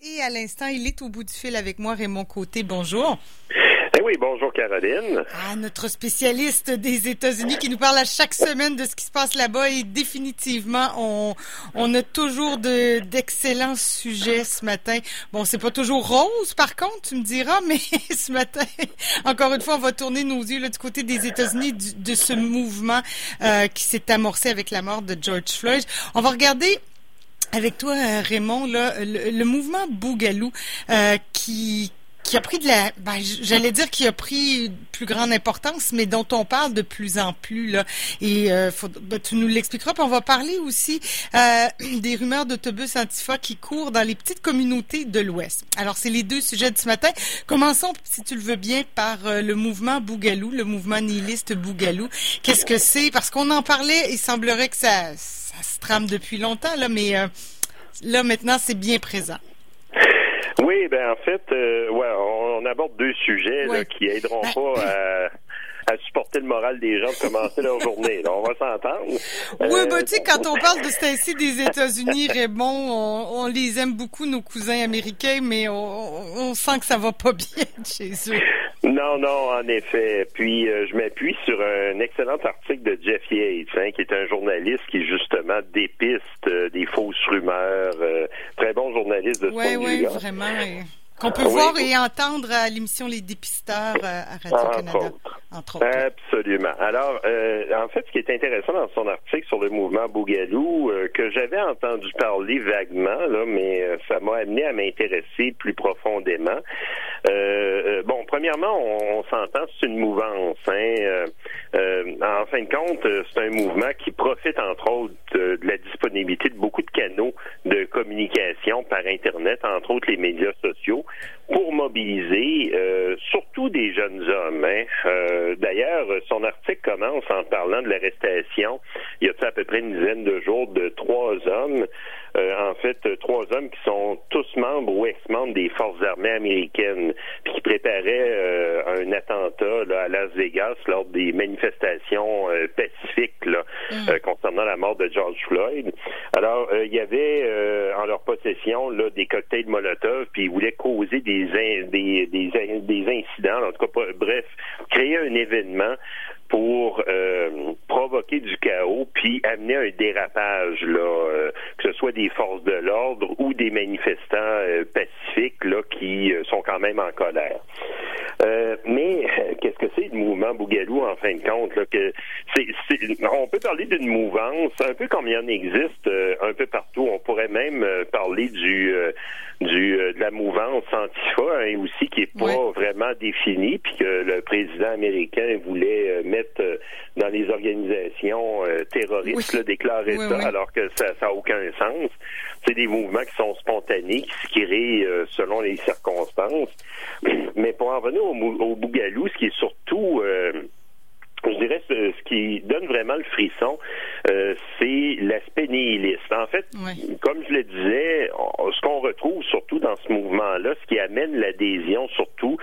Et à l'instant, il est au bout du fil avec moi, Raymond Côté. Bonjour. Eh oui, bonjour Caroline. Ah, notre spécialiste des États-Unis qui nous parle à chaque semaine de ce qui se passe là-bas et définitivement, on, on a toujours de, d'excellents sujets ce matin. Bon, c'est pas toujours rose, par contre, tu me diras, mais ce matin, encore une fois, on va tourner nos yeux là, du côté des États-Unis de ce mouvement euh, qui s'est amorcé avec la mort de George Floyd. On va regarder avec toi, euh, Raymond, là, le, mouvement Bougalou euh, qui qui a pris de la, ben, j'allais dire qu'il a pris plus grande importance, mais dont on parle de plus en plus là. Et euh, ben, tu nous l'expliqueras. On va parler aussi euh, des rumeurs d'autobus antifa qui courent dans les petites communautés de l'Ouest. Alors c'est les deux sujets de ce matin. Commençons, si tu le veux bien, par euh, le mouvement Bougalou, le mouvement nihiliste Bougalou. Qu'est-ce que c'est? Parce qu'on en parlait, il semblerait que ça, ça se trame depuis longtemps là, mais là maintenant c'est bien présent. Oui, ben en fait, euh, ouais, on, aborde deux sujets là, qui aideront ben, pas à à supporter le moral des gens de commencer leur journée. on va s'entendre. Oui, ben, tu sais, quand on parle de ce des États-Unis, Raymond, on, les aime beaucoup, nos cousins américains, mais on, sent que ça va pas bien chez eux. Non, non, en effet. Puis, euh, je m'appuie sur un excellent article de Jeff Yates, hein, qui est un journaliste qui, justement, dépiste euh, des fausses rumeurs. très bon journaliste de ce point Oui, oui, vraiment. Qu'on peut voir et entendre à l'émission Les Dépisteurs euh, à Radio-Canada, Absolument. Alors, euh, en fait, ce qui est intéressant dans son article sur le mouvement Bougalou, euh, que j'avais entendu parler vaguement, là, mais ça m'a amené à m'intéresser plus profondément. bon, premièrement, on, s'entend, c'est une mouvance. Hein, en fin de compte, c'est un mouvement qui profite, entre autres, de la disponibilité de beaucoup de canaux de communication par Internet, entre autres les médias sociaux pour mobiliser euh, surtout des jeunes hommes. Hein. Euh, d'ailleurs, son article commence en parlant de l'arrestation, il y a à peu près une dizaine de jours, de trois hommes en fait trois hommes qui sont tous membres ou ex-membres des forces armées américaines, puis qui préparaient euh, un attentat là, à Las Vegas lors des manifestations euh, pacifiques là, mm. concernant la mort de George Floyd. Alors, il y avait en leur possession là, des cocktails Molotov, puis ils voulaient causer des, des, des, des incidents, en tout cas, bref, créer un événement pour euh, provoquer du chaos puis amener un dérapage là euh, que ce soit des forces de l'ordre ou des manifestants euh, pacifiques là qui sont quand même en colère. Mais qu'est-ce que c'est le mouvement Bougalou en fin de compte là que c'est, on peut parler d'une mouvance un peu comme il y en existe un peu partout. On pourrait même parler du du de la mouvance Antifa hein, aussi qui est pas vraiment définie puis que le président américain voulait mettre euh, dans les organisations euh, terroristes, déclarer ça, alors que ça n'a aucun sens. C'est des mouvements qui sont spontanés, qui se créent euh, selon les circonstances. Mais pour en venir au, au Bougalou, ce qui est surtout je dirais ce, ce, qui donne vraiment le frisson, euh, c'est l'aspect nihiliste. En fait, comme je le disais, ce qu'on retrouve surtout dans ce mouvement-là, ce qui amène l'adhésion surtout,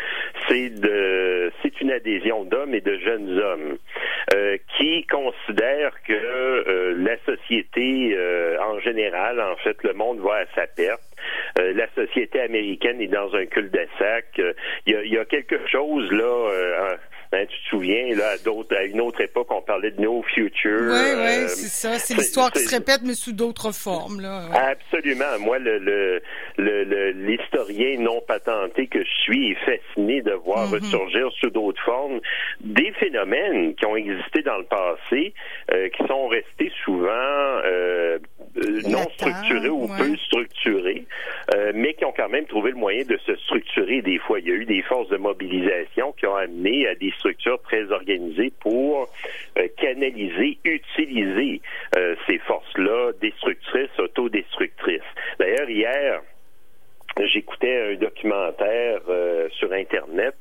c'est de, c'est une adhésion d'hommes et de jeunes hommes euh, qui considèrent que euh, la société en général, en fait, le monde va à sa perte. La société américaine est dans un cul-de-sac. Il y, a, y a quelque chose là ben, tu te souviens, là, à, à une autre époque, on parlait de No Future. Oui, oui, euh, c'est ça. C'est l'histoire qui se répète, mais sous d'autres formes. Là. Absolument. Moi, le, le, l'historien non patenté que je suis est fasciné de voir mm-hmm. ressurgir sous d'autres formes des phénomènes qui ont existé dans le passé, euh, qui sont restés souvent euh, non structurés ou peu structurés, mais qui ont quand même trouvé le moyen de se structurer des fois. Il y a eu des forces de mobilisation qui ont amené à des structures très organisées pour euh, canaliser, utiliser euh, ces forces-là destructrices, autodestructrices. D'ailleurs, hier, j'écoutais un documentaire euh, sur Internet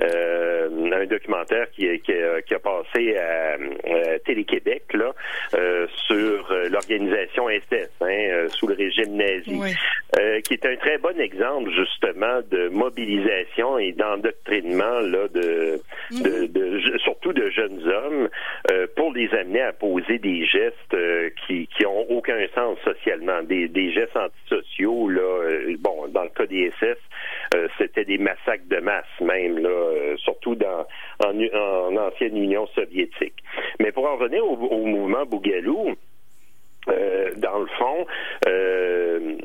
un documentaire qui, qui, qui, a passé à, Télé-Québec là sur l'organisation SS hein, sous le régime nazi, qui est un très bon exemple justement de mobilisation et d'endoctrinement là de, de, de, surtout de jeunes hommes pour les amener à poser des gestes qui qui ont aucun sens socialement, des, des gestes antisociaux là. bon, dans le cas des SS, c'était des massacres de masse même là, surtout dans en, ancienne Union soviétique. Mais pour en revenir au, mouvement Bougalou, euh, dans le fond, euh,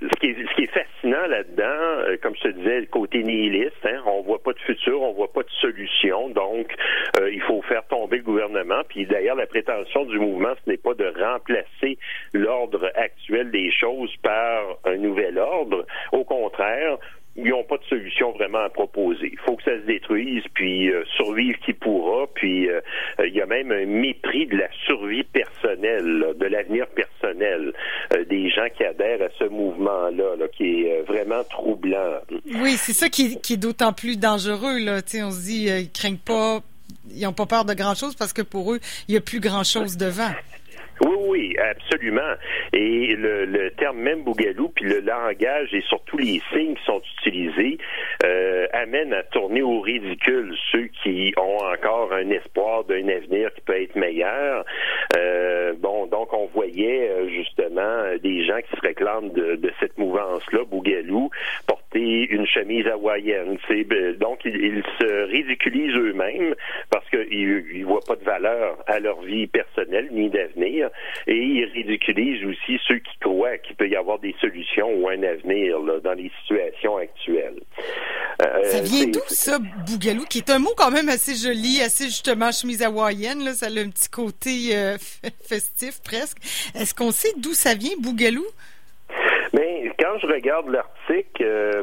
ce, qui est, fascinant là-dedans, euh, comme je te disais, le côté nihiliste, hein, on voit pas de futur, on voit pas de solution, donc euh, il faut faire tomber le gouvernement. Puis d'ailleurs, la prétention du mouvement, ce n'est pas de remplacer l'ordre actuel des choses par un nouvel ordre. Au contraire, ils n'ont pas de solution vraiment à proposer. Il faut que ça se détruise, puis euh, survivre qui pourra. Puis euh, il y a même un mépris de la survie personnelle, de l'avenir personnel euh, des gens qui adhèrent à ce mouvement-là, là, qui est vraiment troublant. Oui, c'est ça qui, qui est d'autant plus dangereux. Là. on se dit, ils craignent pas, ils n'ont pas peur de grand-chose parce que pour eux, il n'y a plus grand-chose devant. Oui, oui, absolument. Et le, le terme même bougalou, puis le langage et surtout les signes qui sont utilisés euh, amènent à tourner au ridicule ceux qui ont encore un espoir d'un avenir qui peut être meilleur. Euh, bon, donc on voyait euh, justement des gens qui se réclament de, de cette mouvance-là, bougalou, porter une chemise hawaïenne. Ben, donc ils, ils, se ridiculisent eux-mêmes parce qu'ils ne voient pas de valeur à leur vie personnelle ni d'avenir et il ridiculise aussi ceux qui croient qu'il peut y avoir des solutions ou un avenir dans les situations actuelles. Euh, ça vient d'où ça, Bougalou, qui est un mot quand même assez joli, assez justement chemise hawaïenne, là, ça a un petit côté euh, festif presque. Est-ce qu'on sait d'où ça vient, Bougalou? Quand je regarde l'article, euh,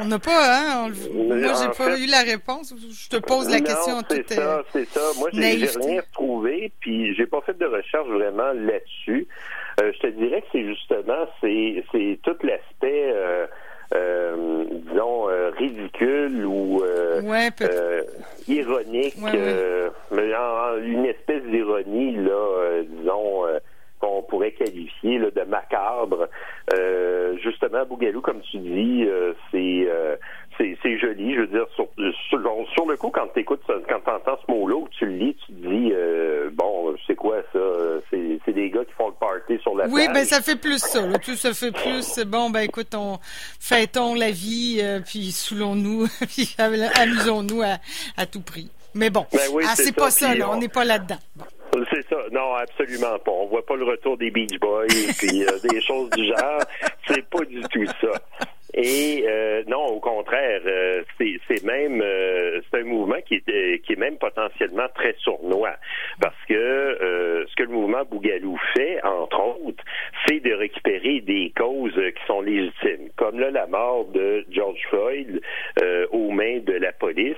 on n'a pas, hein? Moi, j'ai pas eu la réponse. Je te pose la question. C'est ça, c'est ça. Moi, j'ai rien retrouvé, puis j'ai pas fait de recherche vraiment là-dessus. Euh, je te dirais que c'est justement, c'est, tout l'aspect. Euh, euh, disons ridicule ou ironique, mais une espèce d'ironie là, disons qu'on pourrait qualifier là, de macabre. Euh, justement, Bougalou, comme tu dis, euh, c'est euh, c'est joli. Je veux dire, sur, sur, le coup, quand tu écoutes, quand tu entends ce mot-là, tu le lis, tu te dis, bon, c'est quoi ça? C'est des gars qui font le party sur la Oui, ben ça fait plus ça. Tout ça fait plus, bon, ben écoute, on fêtons la vie, puis saoulons-nous, puis amusons-nous à, à, tout prix. Mais bon, ben oui, ah, c'est pas ça, là, on n'est pas là-dedans. C'est ça. Non, absolument pas. On voit pas le retour des Beach Boys puis euh, des choses du genre. C'est pas du tout ça. Et euh, non, au contraire, euh, c'est même euh, c'est un mouvement qui est qui est même potentiellement très sournois parce que ce que le mouvement Bougalou fait, entre autres, c'est de récupérer des causes qui sont légitimes, comme la mort de George Floyd aux mains de la police.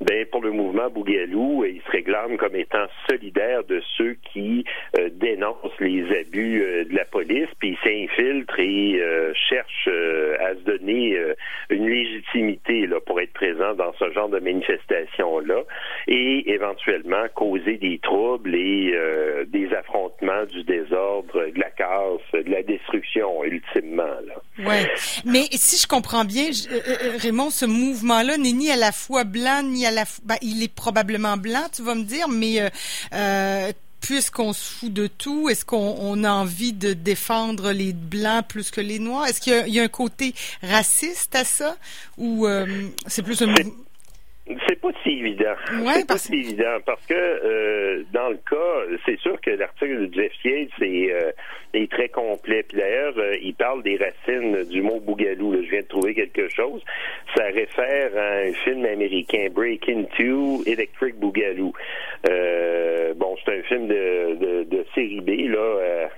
Ben pour le mouvement Bougalou, il se réclame comme étant solidaire de ceux qui dénoncent les abus de la police, puis il s'infiltre et cherche à se donner euh, une légitimité là, pour être présent dans ce genre de manifestation-là et éventuellement causer des troubles et euh, des affrontements, du désordre, de la casse, de la destruction, ultimement. Là. Ouais. Mais si je comprends bien, euh, Raymond, ce mouvement-là n'est ni à la fois blanc, ni à la fois... Ben, il est probablement blanc, tu vas me dire, mais puisqu'on se fout de tout, est-ce qu'on a envie de défendre les blancs plus que les noirs? Est-ce qu'il y, a un côté raciste à ça? Ou euh, c'est plus un c'est pas si évident. c'est pas si évident parce que euh, dans le cas, c'est sûr que l'article de Jeff Yates est, euh, est très complet. Puis d'ailleurs, il parle des racines du mot bougalou. Je viens de trouver quelque chose. Ça réfère à un film américain, Breaking Two, Electric Boogaloo. bon, c'est un film de, de, série B là.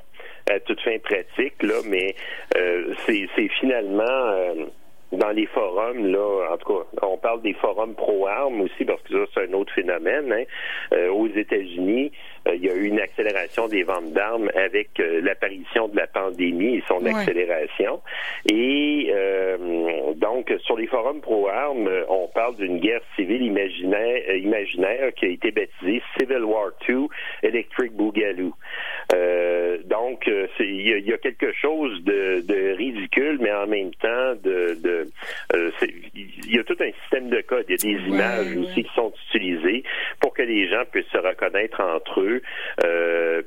à toute fin pratique là, mais c'est finalement dans les forums, là, en tout cas, on parle des forums pro-armes aussi, parce que ça, c'est un autre phénomène. Hein. Euh, aux États-Unis, il y a eu une accélération des ventes d'armes avec euh, l'apparition de la pandémie et son accélération. Et donc, donc, sur les forums pro-armes, on parle d'une guerre civile imaginaire, imaginaire qui a été baptisée Civil War II Electric Boogaloo. donc, il y, a quelque chose de, ridicule, mais en même temps, de, il y a tout un système de code. Il y a des images aussi qui sont utilisées pour que les gens puissent se reconnaître entre eux,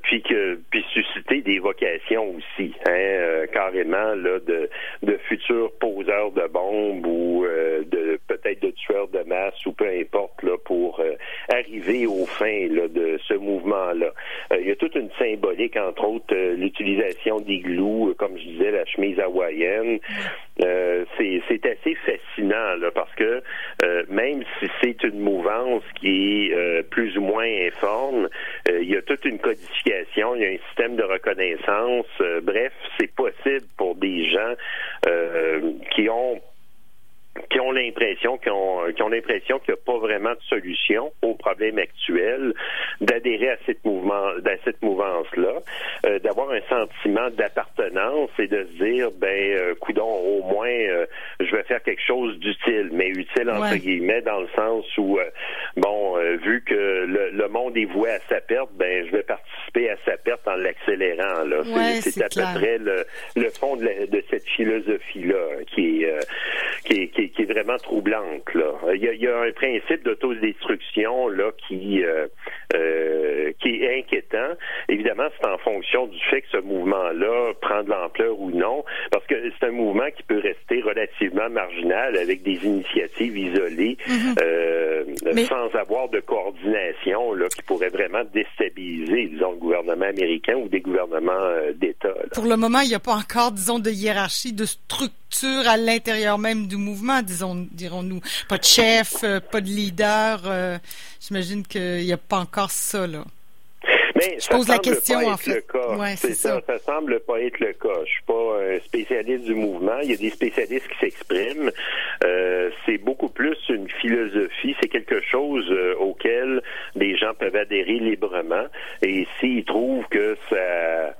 puis que puis susciter des vocations aussi, hein, carrément là de, de futurs poseurs de bombes ou euh, de de tueurs de masse ou peu importe là pour euh, arriver au fin là, de ce mouvement-là. Euh, il y a toute une symbolique, entre autres l'utilisation d'igloo, comme je disais, la chemise hawaïenne. c'est assez fascinant là, parce que même si c'est une mouvance qui est plus ou moins informe, il y a toute une codification, il y a un système de reconnaissance. bref, c'est possible pour des gens euh, qui ont qui ont l'impression qui ont, qui ont l'impression qu'il n'y a pas vraiment de solution au problème actuel, d'adhérer à cette mouvement, à cette mouvance-là, euh, d'avoir un sentiment d'appartenance et de se dire, ben, euh, coudon, au moins, euh, je vais faire quelque chose d'utile, mais utile entre guillemets dans le sens où, euh, bon, vu que le, monde est voué à sa perte, ben, je vais participer à sa perte en l'accélérant. Là, c'est, à peu près le, le fond de, de cette philosophie-là qui est, qui est, qui est qui, est vraiment troublante. Là. Il, y a, un principe d'autodestruction là qui euh, euh, qui est inquiétant. Évidemment, c'est en fonction du fait que ce mouvement-là prend de l'ampleur ou non, parce que c'est un mouvement qui peut rester relativement marginal avec des initiatives isolées, mhm. euh, sans avoir de coordination là, qui pourrait vraiment déstabiliser, disons, le gouvernement américain ou des gouvernements d'État. Pour le moment, il n'y a pas encore, disons, de hiérarchie, de structure à l'intérieur même du mouvement, disons, dirons-nous. Pas de chef, euh, pas de leader. Euh, j'imagine qu'il n'y a pas encore ça, là. Mais je pose la question, en fait. c'est ça. ça. semble pas être le cas. Je suis pas un spécialiste du mouvement. Il y a des spécialistes qui s'expriment. Euh, c'est beaucoup plus une philosophie. C'est quelque chose auquel les gens peuvent adhérer librement. Et s'ils trouvent que ça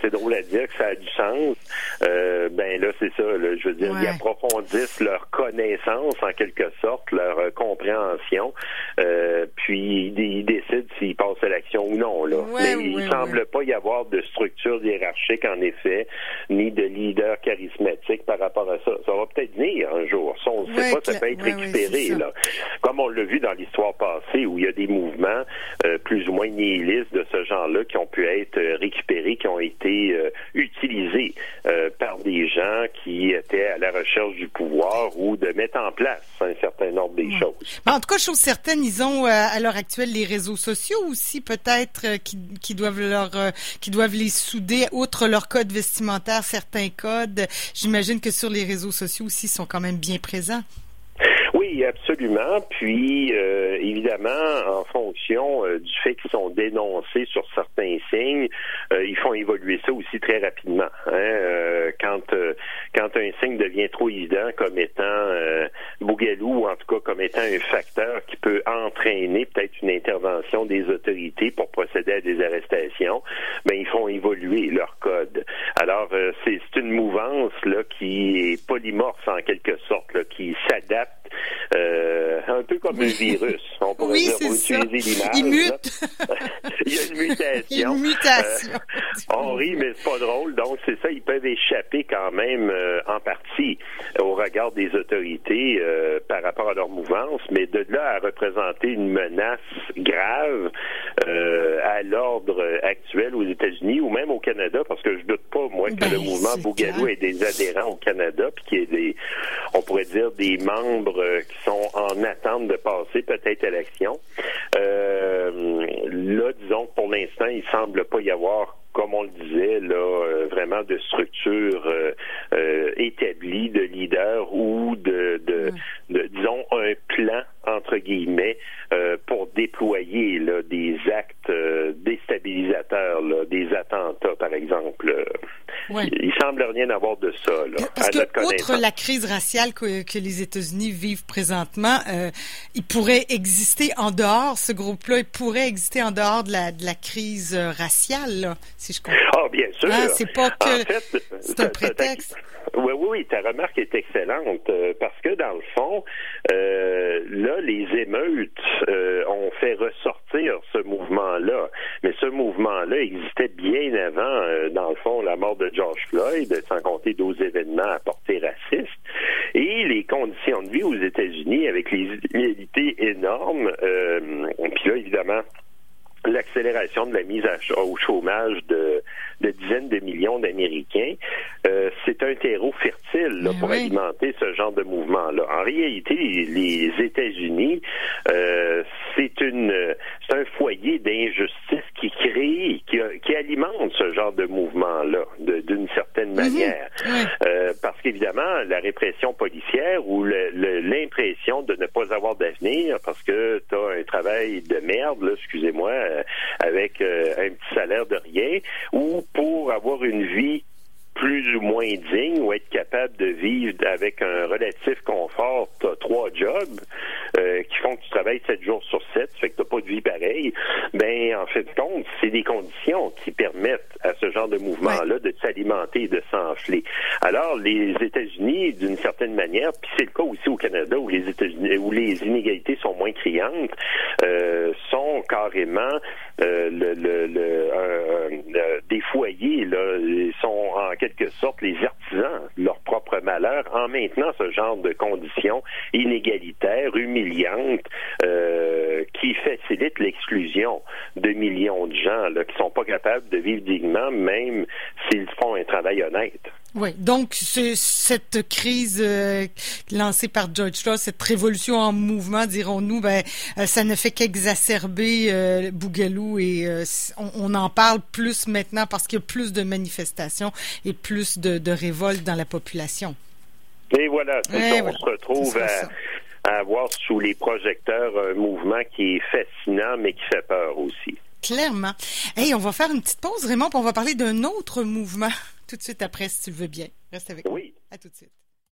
c'est drôle à dire que ça a du sens. Euh, ben là, c'est ça. je veux dire, ils approfondissent leur connaissance en quelque sorte, leur euh, compréhension, euh, puis ils, décident s'ils passent à l'action ou non. Là. Mais il semble pas y avoir de structure hiérarchique en effet, ni de leader charismatique par rapport à ça. Ça va peut-être venir un jour. Ça, on ne sait pas, ça peut être récupéré. Là. Comme on l'a vu dans l'histoire passée, où il y a des mouvements plus ou moins nihilistes de ce genre-là qui ont pu être récupérés, qui ont été euh, utilisés euh, par des gens qui étaient à la recherche du pouvoir ou de mettre en place un certain ordre des choses. en tout cas, chose certaine, ils ont euh, à l'heure actuelle les réseaux sociaux aussi peut-être qui, qui, doivent leur qui doivent les souder outre leur code vestimentaire, certains codes. J'imagine que sur les réseaux sociaux aussi ils sont quand même bien présents. Oui, absolument. Puis, euh, évidemment, en fonction euh, du fait qu'ils sont dénoncés sur certains signes, euh, ils font évoluer ça aussi très rapidement. Hein. quand quand un signe devient trop évident comme étant bougalou, ou en tout cas comme étant un facteur qui peut entraîner peut-être une intervention des autorités pour procéder à des arrestations, ben ils font évoluer leur code. Alors, c'est une mouvance là qui est polymorphe en quelque sorte, qui s'adapte un peu comme un virus, on pourrait oui, dire, utiliser l'image. Il mute. il y a une mutation. Une mutation. Euh, on rit, mais c'est pas drôle. Donc, c'est ça, ils peuvent échapper quand même euh, en partie au regard des autorités par rapport à leur mouvance, mais de là à représenter une menace grave à l'ordre actuel aux États-Unis ou même au Canada, parce que je doute pas, moi, que ben, le mouvement Bougalou ait des adhérents au Canada, puis qu'il y ait des, pourrait dire, des membres euh, qui sont en attente de passer peut-être à l'action. Euh, là, disons pour l'instant, il semble pas y avoir comme on le disait, là, euh, vraiment de structure établie, de leader ou de, de, de, disons, un plan, entre guillemets, pour déployer là, des actes déstabilisateurs, là, des attentats, par exemple. Il, semble rien avoir de ça. Là, Parce que, outre la crise raciale que, que les États-Unis vivent présentement, euh, il pourrait exister en dehors, ce groupe-là, il pourrait exister en dehors de la, de la crise euh, raciale, là, si je comprends. Ah, bien sûr. Ah, c'est pas que... c'est un prétexte Oui, oui, ta remarque est excellente euh, parce que dans le fond, euh, là, les émeutes euh, ont fait ressortir ce mouvement-là. Mais ce mouvement-là existait bien avant, dans le fond, la mort de George Floyd, sans compter d'autres événements à portée raciste. Et les conditions de vie aux États-Unis, avec les inégalités énormes, puis là, évidemment, l'accélération de la mise au chômage de, de dizaines de millions d'Américains, euh, c'est un terreau fertile là, pour alimenter ce genre de mouvement-là. En réalité, les, États-Unis, euh, c'est une c'est un foyer d'injustice qui crée, qui, qui, alimente ce genre de mouvement-là, d'une certaine mhm. manière. Euh, parce qu'évidemment, la répression policière ou l'impression de ne pas avoir d'avenir parce que tu as un travail de merde, excusez-moi, euh, avec euh, un petit salaire de rien, ou pour avoir une vie plus ou moins digne ou être capable de vivre avec un relatif confort, tu as trois jobs euh, qui font que tu travailles sept jours sur sept, fait que tu pas de vie pareille, ben en fait de compte, c'est des conditions qui permettent à ce genre de mouvement-là de s'alimenter et de s'enfler. Alors, les États-Unis, d'une certaine manière, puis c'est le cas aussi au Canada où les États-Unis où les inégalités sont moins criantes, euh, sont carrément euh, le, le, le des foyers, là, sont en quelque sorte les artisans leur propre malheur en maintenant ce genre de conditions inégalitaires, humiliantes, euh, qui facilitent l'exclusion de millions de gens là, qui sont pas capables de vivre dignement, même s'ils font un travail honnête. Oui, donc cette crise euh, lancée par George Floyd, cette révolution en mouvement, dirons-nous, ben, euh, ça ne fait qu'exacerber euh, Bougalou et on, en parle plus maintenant parce qu'il y a plus de manifestations et plus de, de révoltes dans la population. Et voilà, on se retrouve à, à avoir sous les projecteurs un mouvement qui est fascinant mais qui fait peur aussi. Clairement. Hey, on va faire une petite pause, Raymond, puis on va parler d'un autre mouvement tout de suite après, si tu le veux bien. Reste avec oui. À tout de suite.